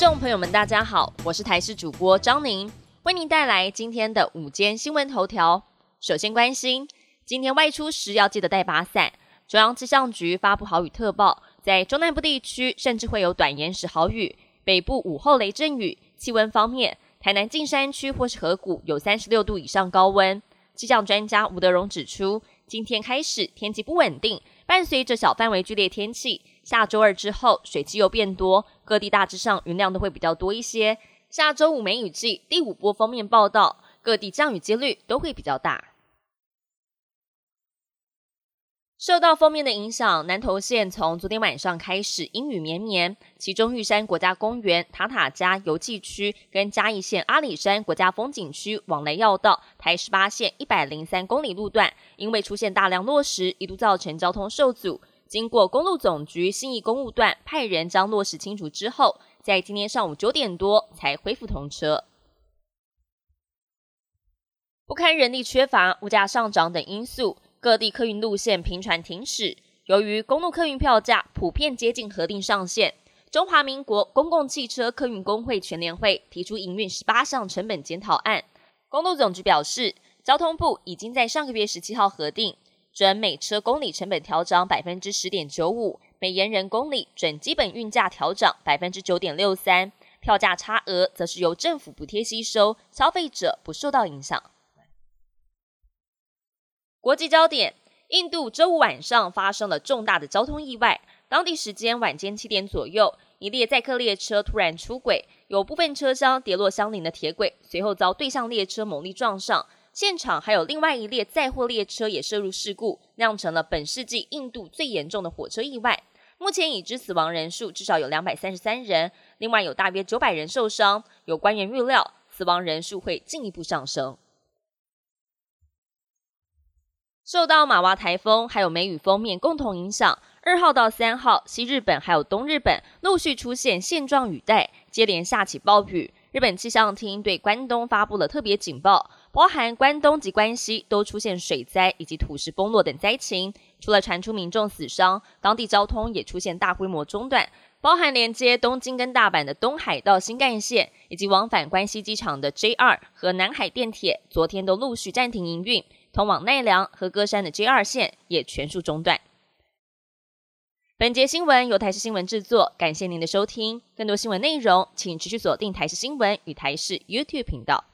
众朋友们，大家好，我是台视主播张宁，为您带来今天的午间新闻头条。首先关心，今天外出时要记得带把伞。中央气象局发布豪雨特报，在中南部地区甚至会有短延时豪雨，北部午后雷阵雨。气温方面，台南近山区或是河谷有三十六度以上高温。气象专家吴德荣指出，今天开始天气不稳定，伴随着小范围剧烈天气。下周二之后，水汽又变多，各地大致上云量都会比较多一些。下周五梅雨季第五波封面报道，各地降雨几率都会比较大。受到封面的影响，南投县从昨天晚上开始阴雨绵绵，其中玉山国家公园、塔塔加游憩区跟嘉义县阿里山国家风景区往来要道台十八线一百零三公里路段，因为出现大量落石，一度造成交通受阻。经过公路总局新义公路段派人将落实清除之后，在今天上午九点多才恢复通车。不堪人力缺乏、物价上涨等因素。各地客运路线频传停驶，由于公路客运票价普遍接近核定上限，中华民国公共汽车客运工会全联会提出营运十八项成本检讨案。公路总局表示，交通部已经在上个月十七号核定，准每车公里成本调涨百分之十点九五，每延人公里准基本运价调涨百分之九点六三，票价差额则是由政府补贴吸收，消费者不受到影响。国际焦点：印度周五晚上发生了重大的交通意外。当地时间晚间七点左右，一列载客列车突然出轨，有部分车厢跌落相邻的铁轨，随后遭对向列车猛力撞上。现场还有另外一列载货列车也涉入事故，酿成了本世纪印度最严重的火车意外。目前已知死亡人数至少有两百三十三人，另外有大约九百人受伤。有官员预料，死亡人数会进一步上升。受到马娃台风还有梅雨封面共同影响，二号到三号，西日本还有东日本陆续出现线状雨带，接连下起暴雨。日本气象厅对关东发布了特别警报，包含关东及关西都出现水灾以及土石崩落等灾情。除了传出民众死伤，当地交通也出现大规模中断，包含连接东京跟大阪的东海道新干线，以及往返关西机场的 JR 和南海电铁，昨天都陆续暂停营运。通往奈良和歌山的 JR 线也全数中断。本节新闻由台视新闻制作，感谢您的收听。更多新闻内容，请持续锁定台视新闻与台视 YouTube 频道。